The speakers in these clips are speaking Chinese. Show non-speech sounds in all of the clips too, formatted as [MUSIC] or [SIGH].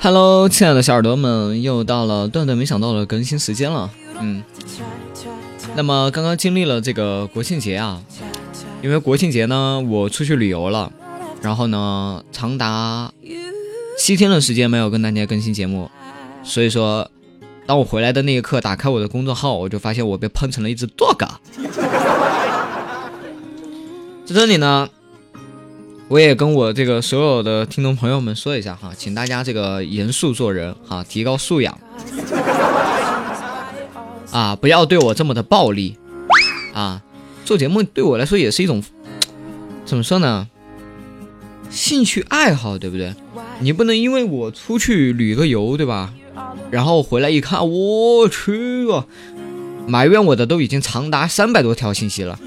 Hello，亲爱的小耳朵们，又到了断断没想到的更新时间了。嗯，那么刚刚经历了这个国庆节啊，因为国庆节呢，我出去旅游了，然后呢，长达七天的时间没有跟大家更新节目，所以说，当我回来的那一刻，打开我的公众号，我就发现我被喷成了一只 dog。在这里呢，我也跟我这个所有的听众朋友们说一下哈，请大家这个严肃做人哈，提高素养啊，不要对我这么的暴力啊。做节目对我来说也是一种怎么说呢？兴趣爱好，对不对？你不能因为我出去旅个游，对吧？然后回来一看，我去啊！埋怨我的都已经长达三百多条信息了。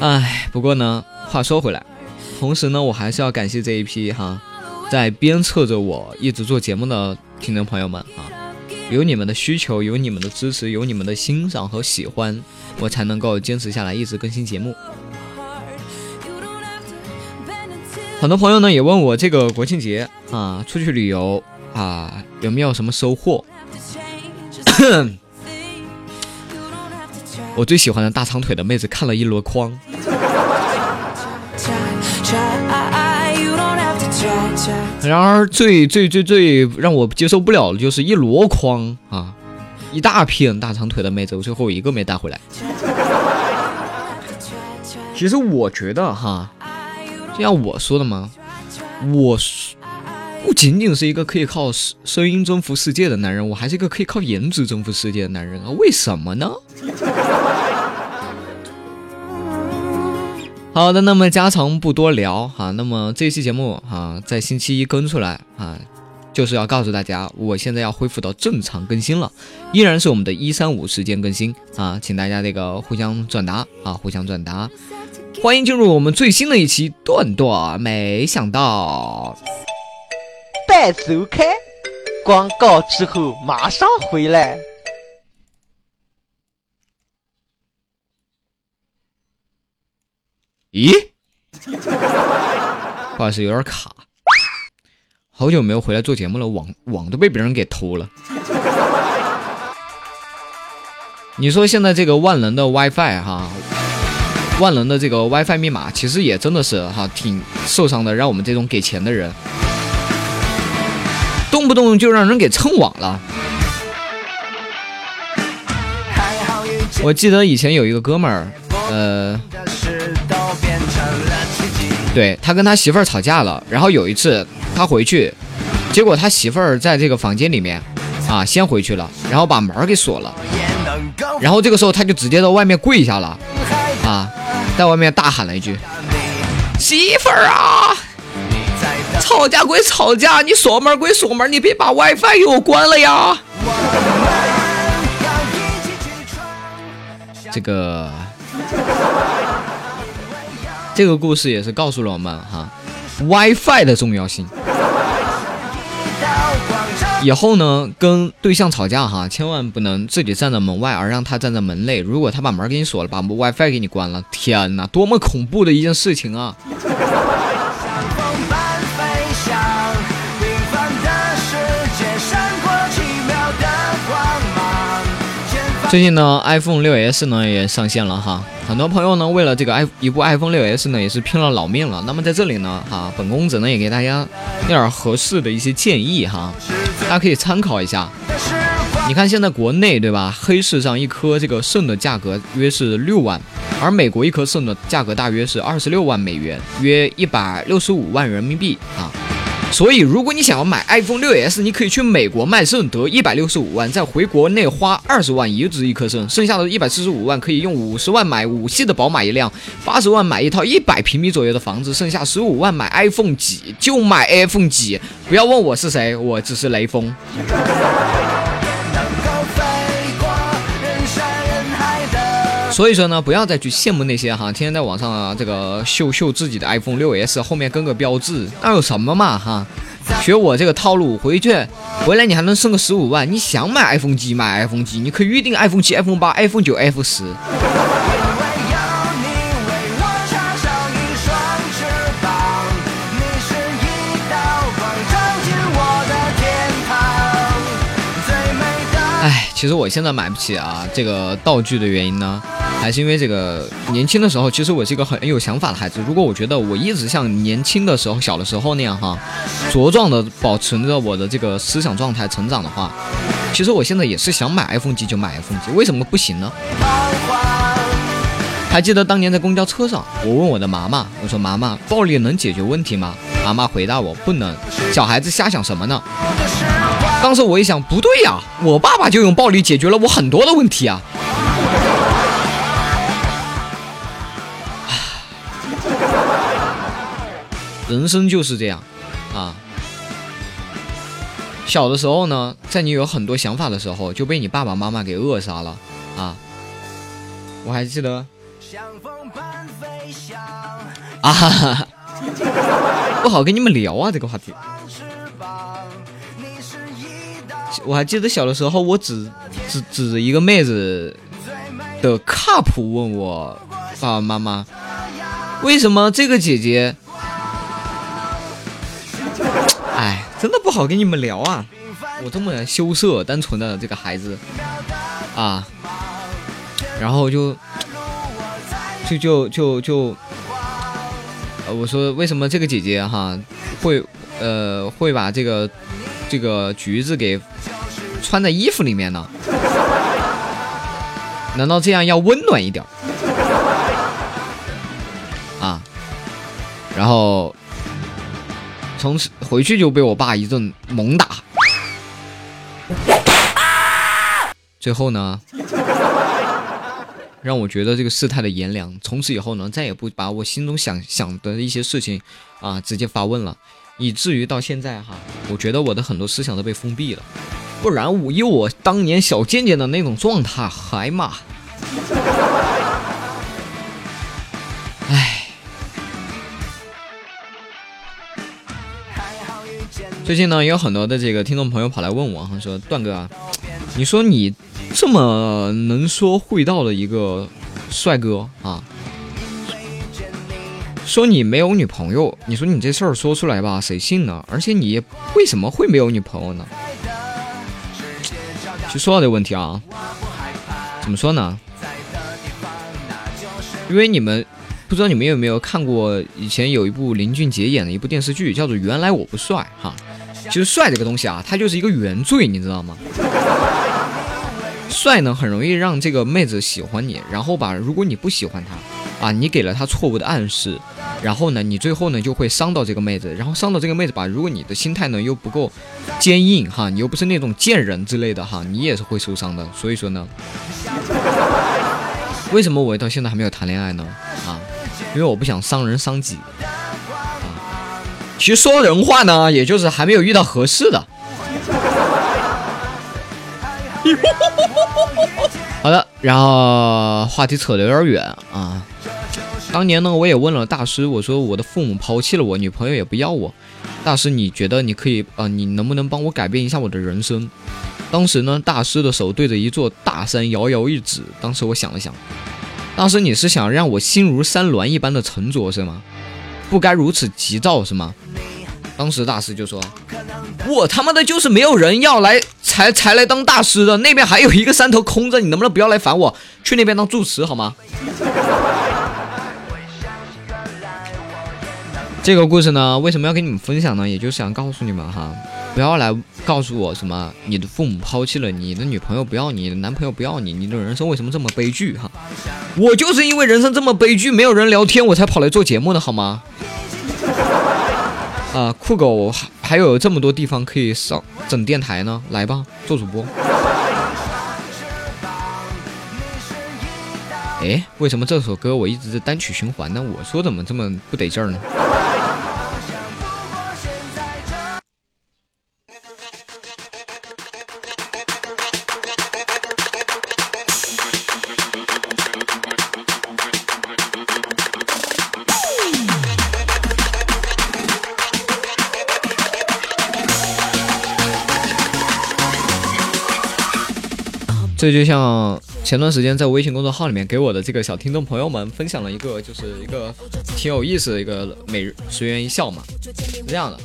唉，不过呢，话说回来，同时呢，我还是要感谢这一批哈，在鞭策着我一直做节目的听众朋友们啊，有你们的需求，有你们的支持，有你们的欣赏和喜欢，我才能够坚持下来，一直更新节目。很多朋友呢也问我这个国庆节啊出去旅游啊有没有什么收获？我最喜欢的大长腿的妹子看了一箩筐，然而最最最最让我接受不了的就是一箩筐啊，一大片大长腿的妹子，我最后一个没带回来。其实我觉得哈，就像我说的嘛，我不仅仅是一个可以靠声音征服世界的男人，我还是一个可以靠颜值征服世界的男人啊！为什么呢？[LAUGHS] 好的，那么家常不多聊哈。那么这期节目哈，在星期一更出来啊，就是要告诉大家，我现在要恢复到正常更新了，依然是我们的一三五时间更新啊，请大家这个互相转达啊，互相转达。欢迎进入我们最新的一期段段，没想到半周开，广告之后马上回来。咦，[LAUGHS] 不好意思，有点卡，好久没有回来做节目了，网网都被别人给偷了。你说现在这个万能的 WiFi 哈，万能的这个 WiFi 密码，其实也真的是哈挺受伤的，让我们这种给钱的人，动不动就让人给蹭网了。我记得以前有一个哥们儿，呃，对他跟他媳妇儿吵架了，然后有一次他回去，结果他媳妇儿在这个房间里面啊先回去了，然后把门给锁了，然后这个时候他就直接到外面跪下了，啊，在外面大喊了一句：“媳妇儿啊，吵架归吵架，你锁门归锁门，你别把 WiFi 给我关了呀。”这个这个故事也是告诉了我们哈，WiFi 的重要性。[LAUGHS] 以后呢，跟对象吵架哈，千万不能自己站在门外，而让他站在门内。如果他把门给你锁了，把 WiFi 给你关了，天哪，多么恐怖的一件事情啊！最近呢，iPhone 六 S 呢也上线了哈，很多朋友呢为了这个 i 一部 iPhone 六 S 呢也是拼了老命了。那么在这里呢，哈，本公子呢也给大家点合适的一些建议哈，大家可以参考一下。你看现在国内对吧，黑市上一颗这个肾的价格约是六万，而美国一颗肾的价格大约是二十六万美元，约一百六十五万人民币啊。所以，如果你想要买 iPhone 六 S，你可以去美国卖肾得一百六十五万，再回国内花二十万移植一颗肾，剩下的一百四十五万可以用五十万买五系的宝马一辆，八十万买一套一百平米左右的房子，剩下十五万买 iPhone 几，就买 iPhone 几。不要问我是谁，我只是雷锋。所以说呢，不要再去羡慕那些哈，天天在网上啊这个秀秀自己的 iPhone 6s 后面跟个标志，那有什么嘛哈？学我这个套路，回去回来你还能剩个十五万，你想买 iPhone 几买 iPhone 几，你可以预定 iPhone 七、iPhone 八、iPhone 九、iPhone 十。哎，其实我现在买不起啊这个道具的原因呢？还是因为这个年轻的时候，其实我是一个很有想法的孩子。如果我觉得我一直像年轻的时候、小的时候那样哈，茁壮的保持着我的这个思想状态成长的话，其实我现在也是想买 iPhone 机就买 iPhone 机，为什么不行呢？还记得当年在公交车上，我问我的妈妈，我说妈妈，暴力能解决问题吗？妈妈回答我不能，小孩子瞎想什么呢？当时我一想，不对呀，我爸爸就用暴力解决了我很多的问题啊。人生就是这样，啊，小的时候呢，在你有很多想法的时候，就被你爸爸妈妈给扼杀了，啊，我还记得，啊，[LAUGHS] 不好跟你们聊啊这个话题，我还记得小的时候，我指指指着一个妹子的 cup 问我爸爸妈妈，为什么这个姐姐？真的不好跟你们聊啊！我这么羞涩单纯的这个孩子啊，然后就就就就就，呃，我说为什么这个姐姐哈会呃会把这个这个橘子给穿在衣服里面呢？难道这样要温暖一点啊？然后。从此回去就被我爸一顿猛打，最后呢，让我觉得这个世态的炎凉。从此以后呢，再也不把我心中想想的一些事情啊直接发问了，以至于到现在哈，我觉得我的很多思想都被封闭了。不然我以我当年小贱贱的那种状态，还嘛。最近呢，有很多的这个听众朋友跑来问我，哈，说段哥啊，你说你这么能说会道的一个帅哥啊，说你没有女朋友，你说你这事儿说出来吧，谁信呢？而且你为什么会没有女朋友呢？就说到这个问题啊，怎么说呢？因为你们不知道你们有没有看过以前有一部林俊杰演的一部电视剧，叫做《原来我不帅》哈。其实帅这个东西啊，它就是一个原罪，你知道吗？帅呢，很容易让这个妹子喜欢你，然后吧，如果你不喜欢她，啊，你给了她错误的暗示，然后呢，你最后呢就会伤到这个妹子，然后伤到这个妹子吧，如果你的心态呢又不够坚硬哈，你又不是那种贱人之类的哈，你也是会受伤的。所以说呢，为什么我到现在还没有谈恋爱呢？啊，因为我不想伤人伤己。其实说人话呢，也就是还没有遇到合适的。[LAUGHS] 好的，然后话题扯得有点远啊。当年呢，我也问了大师，我说我的父母抛弃了我，女朋友也不要我，大师你觉得你可以啊？你能不能帮我改变一下我的人生？当时呢，大师的手对着一座大山摇摇一指。当时我想了想，大师你是想让我心如山峦一般的沉着是吗？不该如此急躁是吗？当时大师就说：“我他妈的就是没有人要来，才才来当大师的。那边还有一个山头空着，你能不能不要来烦我？去那边当住持好吗？” [LAUGHS] 这个故事呢，为什么要跟你们分享呢？也就是想告诉你们哈，不要来告诉我什么你的父母抛弃了你，你的女朋友不要你，你的男朋友不要你，你的人生为什么这么悲剧哈？我就是因为人生这么悲剧，没有人聊天，我才跑来做节目的好吗？啊，酷狗还还有这么多地方可以上整电台呢，来吧，做主播。哎，为什么这首歌我一直是单曲循环呢？我说怎么这么不得劲儿呢？这就像前段时间在微信公众号里面给我的这个小听众朋友们分享了一个，就是一个挺有意思的一个每日随缘一笑嘛，是这样的。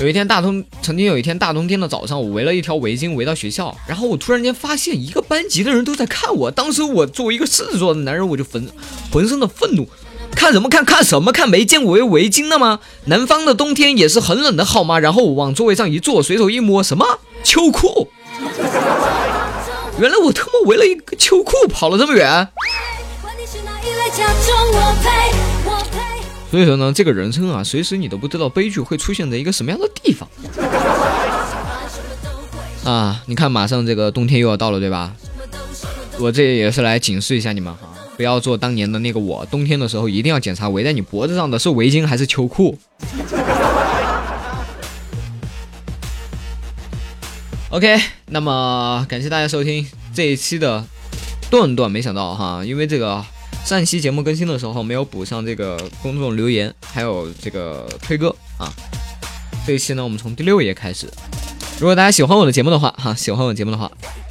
有一天大冬，曾经有一天大冬天的早上，我围了一条围巾围到学校，然后我突然间发现一个班级的人都在看我。当时我作为一个狮子座的男人，我就浑浑身的愤怒，看什么看看什么看？没见过围围巾的吗？南方的冬天也是很冷的好吗？然后我往座位上一坐，随手一摸，什么秋裤？原来我他妈围了一个秋裤跑了这么远，所以说呢，这个人生啊，随时你都不知道悲剧会出现在一个什么样的地方 [LAUGHS] 啊！你看，马上这个冬天又要到了，对吧？我这也是来警示一下你们哈，不要做当年的那个我，冬天的时候一定要检查围在你脖子上的是围巾还是秋裤。[LAUGHS] OK，那么感谢大家收听这一期的段段。没想到哈，因为这个上一期节目更新的时候没有补上这个公众留言，还有这个推歌啊。这一期呢，我们从第六页开始。如果大家喜欢我的节目的话，哈，喜欢我节目的话，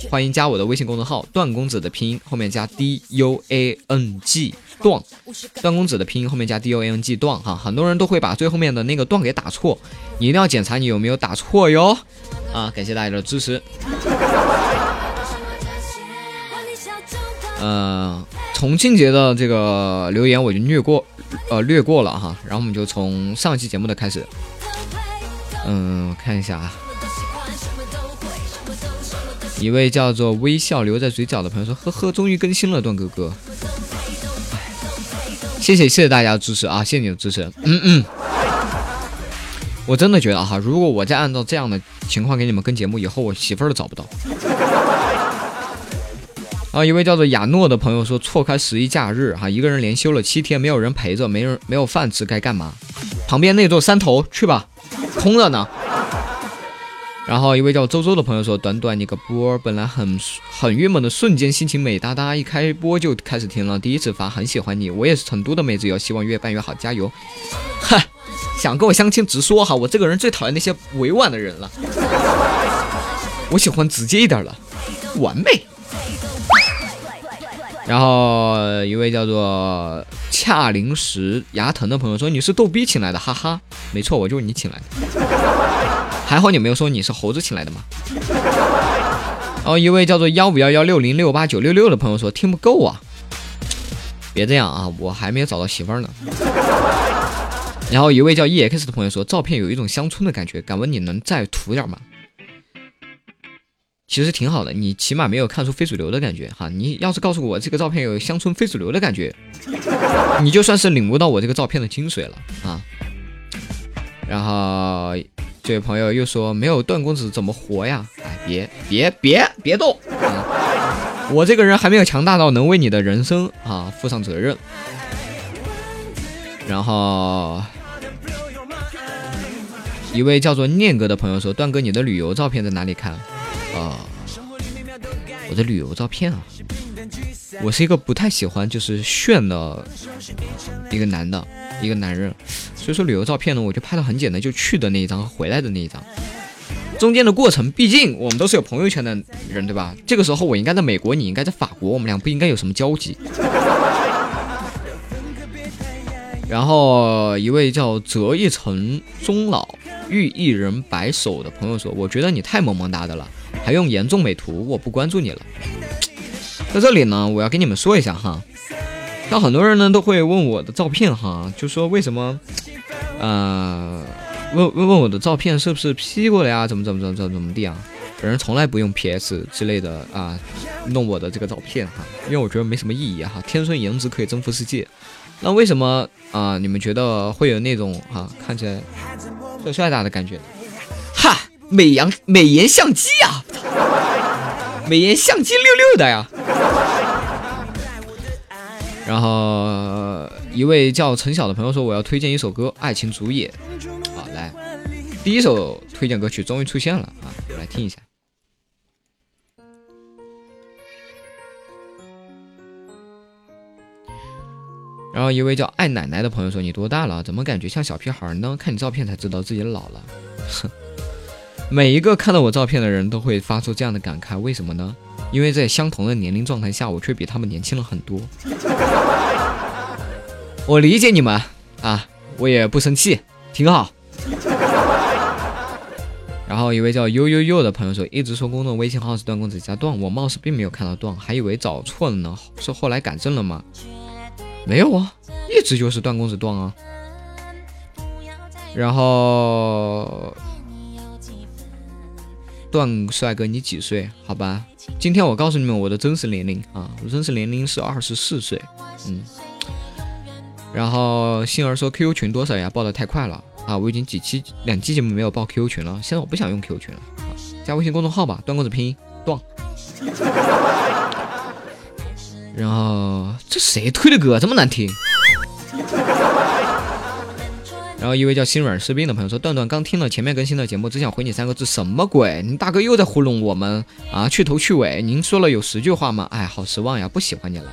欢迎加我的微信公众号“段公子”的拼音后面加 D U A N G 段，段公子的拼音后面加 D U A N G 段哈。很多人都会把最后面的那个段给打错，你一定要检查你有没有打错哟。啊，感谢大家的支持。呃，重庆节的这个留言我就略过，呃，略过了哈。然后我们就从上期节目的开始，嗯，我看一下啊。一位叫做微笑留在嘴角的朋友说：“呵呵，终于更新了，段哥哥。”谢谢谢谢大家的支持啊，谢谢你的支持。嗯嗯。我真的觉得哈，如果我再按照这样的情况给你们跟节目，以后我媳妇儿都找不到。啊，一位叫做亚诺的朋友说，错开十一假日哈，一个人连休了七天，没有人陪着，没人没有饭吃，该干嘛？旁边那座山头去吧，空着呢。然后一位叫周周的朋友说，短短一个波，本来很很郁闷的瞬间，心情美哒哒，一开播就开始听了，第一次发，很喜欢你，我也是成都的妹子哟，希望越办越好，加油。哈。想跟我相亲，直说哈，我这个人最讨厌那些委婉的人了，我喜欢直接一点的，完美。然后一位叫做恰零食牙疼的朋友说：“你是逗逼请来的，哈哈，没错，我就是你请来的。还好你没有说你是猴子请来的嘛。”然后一位叫做幺五幺幺六零六八九六六的朋友说：“听不够啊，别这样啊，我还没有找到媳妇儿呢。”然后一位叫 EX 的朋友说，照片有一种乡村的感觉，敢问你能再涂点吗？其实挺好的，你起码没有看出非主流的感觉哈。你要是告诉我这个照片有乡村非主流的感觉，你就算是领悟到我这个照片的精髓了啊。然后这位朋友又说，没有段公子怎么活呀？哎，别别别别动啊！我这个人还没有强大到能为你的人生啊负上责任。然后。一位叫做念哥的朋友说：“段哥，你的旅游照片在哪里看？啊，我的旅游照片啊，我是一个不太喜欢就是炫的一个男的，一个男人，所以说旅游照片呢，我就拍的很简单，就去的那一张和，回来的那一张，中间的过程，毕竟我们都是有朋友圈的人，对吧？这个时候我应该在美国，你应该在法国，我们俩不应该有什么交集。”然后一位叫折一城终老遇一人白首的朋友说：“我觉得你太萌萌哒的了，还用严重美图，我不关注你了。”在这里呢，我要跟你们说一下哈，像很多人呢都会问我的照片哈，就说为什么，呃，问问问我的照片是不是 P 过的呀？怎么怎么怎么怎么怎么地啊？本人从来不用 PS 之类的啊，弄我的这个照片哈，因为我觉得没什么意义哈。天生颜值可以征服世界，那为什么啊？你们觉得会有那种哈看起来帅帅的的感觉？哈，美颜美颜相机呀，[LAUGHS] 美颜相机六六的呀。然后一位叫陈晓的朋友说：“我要推荐一首歌，《爱情主演》。好，来，第一首推荐歌曲终于出现了啊，我来听一下。然后一位叫爱奶奶的朋友说：“你多大了？怎么感觉像小屁孩呢？看你照片才知道自己老了。”哼，[LAUGHS] 每一个看到我照片的人都会发出这样的感慨，为什么呢？因为在相同的年龄状态下，我却比他们年轻了很多。[LAUGHS] 我理解你们啊，我也不生气，挺好。然后一位叫悠悠悠的朋友说，一直说公众微信号是段公子加段，我貌似并没有看到段，还以为找错了呢，是后来改正了吗？没有啊，一直就是段公子段啊。然后。段帅哥，你几岁？好吧，今天我告诉你们我的真实年龄啊，我真实年龄是二十四岁。嗯，然后杏儿说 QQ 群多少呀？报的太快了啊！我已经几期两期节目没有报 QQ 群了，现在我不想用 QQ 群了啊！加微信公众号吧，段公子拼音段。然后这谁推的歌这么难听？[LAUGHS] 然后一位叫心软士兵的朋友说：“段段刚听了前面更新的节目，只想回你三个字，什么鬼？你大哥又在糊弄我们啊！去头去尾，您说了有十句话吗？哎，好失望呀，不喜欢你了。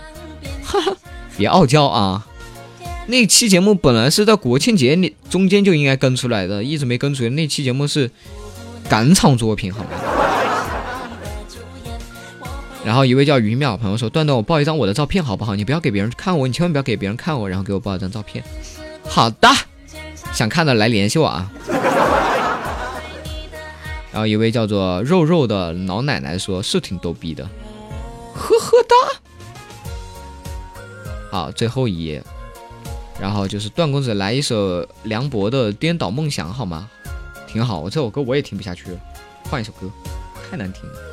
哈哈，别傲娇啊！那期节目本来是在国庆节里中间就应该更出来的，一直没更出来。那期节目是赶场作品，好吗？”然后一位叫鱼淼朋友说：“段段，我报一张我的照片好不好？你不要给别人看我，你千万不要给别人看我，然后给我报一张照片。”好的。想看的来联系我啊！[LAUGHS] 然后一位叫做肉肉的老奶奶说：“是挺逗逼的。”呵呵哒。好，最后一页，然后就是段公子来一首梁博的《颠倒梦想》，好吗？挺好，我这首歌我也听不下去了，换一首歌，太难听了。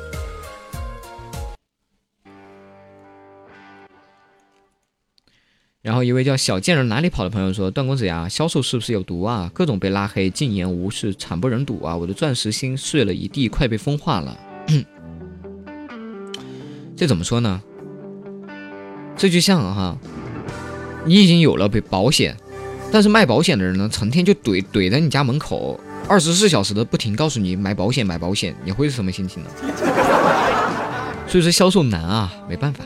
然后一位叫小贱人哪里跑的朋友说：“段公子呀，销售是不是有毒啊？各种被拉黑、禁言、无视，惨不忍睹啊！我的钻石心碎了一地，快被风化了。[CLEARS THROAT] 这怎么说呢？这就像哈，你已经有了被保险，但是卖保险的人呢，成天就怼怼在你家门口，二十四小时的不停告诉你买保险买保险，你会是什么心情呢？[LAUGHS] 所以说销售难啊，没办法。”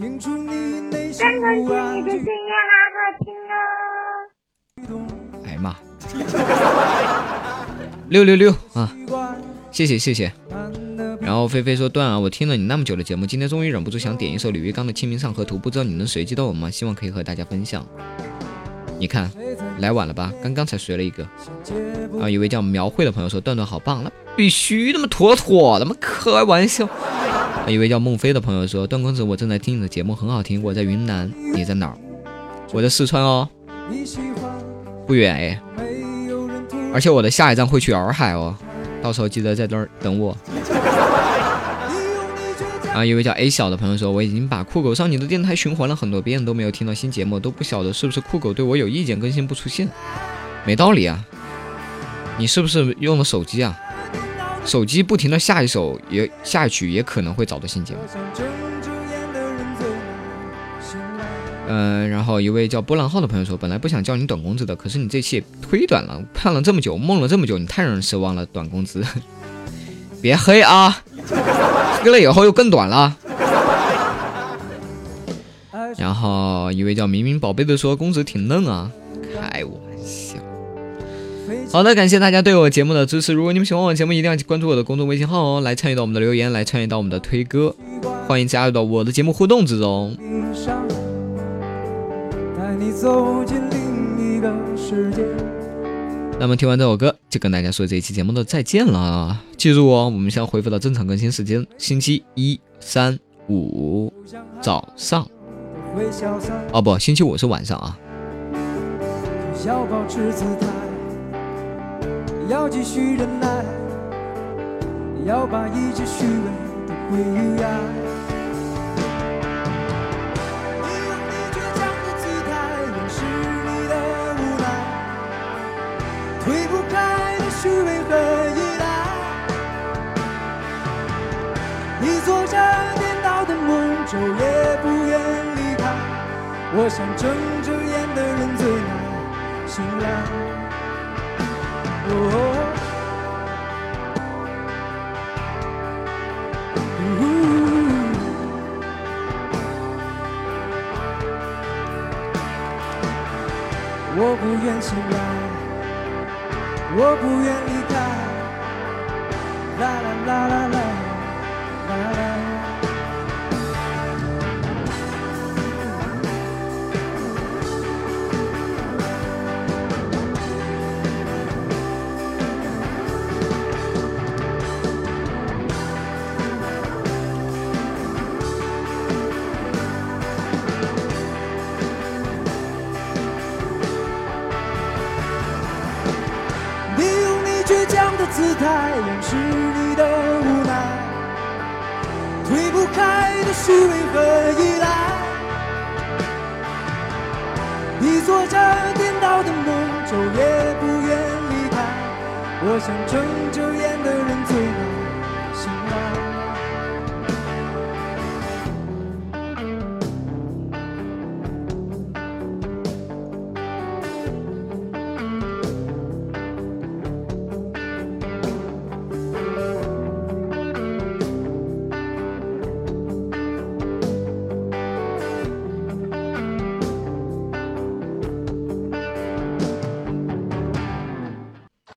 演出你内心不安的声音好好听哦。哎妈！六六六啊！谢谢谢谢。然后菲菲说：“段啊，我听了你那么久的节目，今天终于忍不住想点一首李玉刚的《清明上河图》，不知道你能随机到我吗？希望可以和大家分享。你看，来晚了吧？刚刚才随了一个。啊，一位叫描绘的朋友说：段段好棒，那必须的嘛，妥妥的嘛，开玩笑。一位叫孟非的朋友说：“段公子，我正在听你的节目，很好听。我在云南，你在哪儿？我在四川哦，不远哎。而且我的下一站会去洱海哦，到时候记得在那儿等我。”啊，一位叫 A 小的朋友说：“我已经把酷狗上你的电台循环了很多遍，都没有听到新节目，都不晓得是不是酷狗对我有意见，更新不出现。没道理啊，你是不是用了手机啊？”手机不停的下一首也下一曲也可能会找到新节目。嗯，然后一位叫波浪号的朋友说，本来不想叫你短工资的，可是你这期也忒短了，盼了这么久，梦了这么久，你太让人失望了，短工资。[LAUGHS] 别黑啊，[LAUGHS] 黑了以后又更短了。然后一位叫明明宝贝的说，公子挺嫩啊，开玩笑。好的，感谢大家对我节目的支持。如果你们喜欢我节目，一定要关注我的公众微信号哦，来参与到我们的留言，来参与到我们的推歌。欢迎加入到我的节目互动之中。那么听完这首歌，就跟大家说这一期节目的再见了啊。记住哦，我们将恢复到正常更新时间，星期一、三、五早上。哦不，星期五是晚上啊。要保持姿态，要继续忍耐，要把一切虚伪都归于爱。是为何依赖。你做着颠倒的梦，昼夜不愿离开。我想睁着眼的人最难。醒来，哦我不愿醒来，我不愿离开，虚伪和依赖。你做着颠倒的梦，昼夜不愿离开。我想睁着眼的。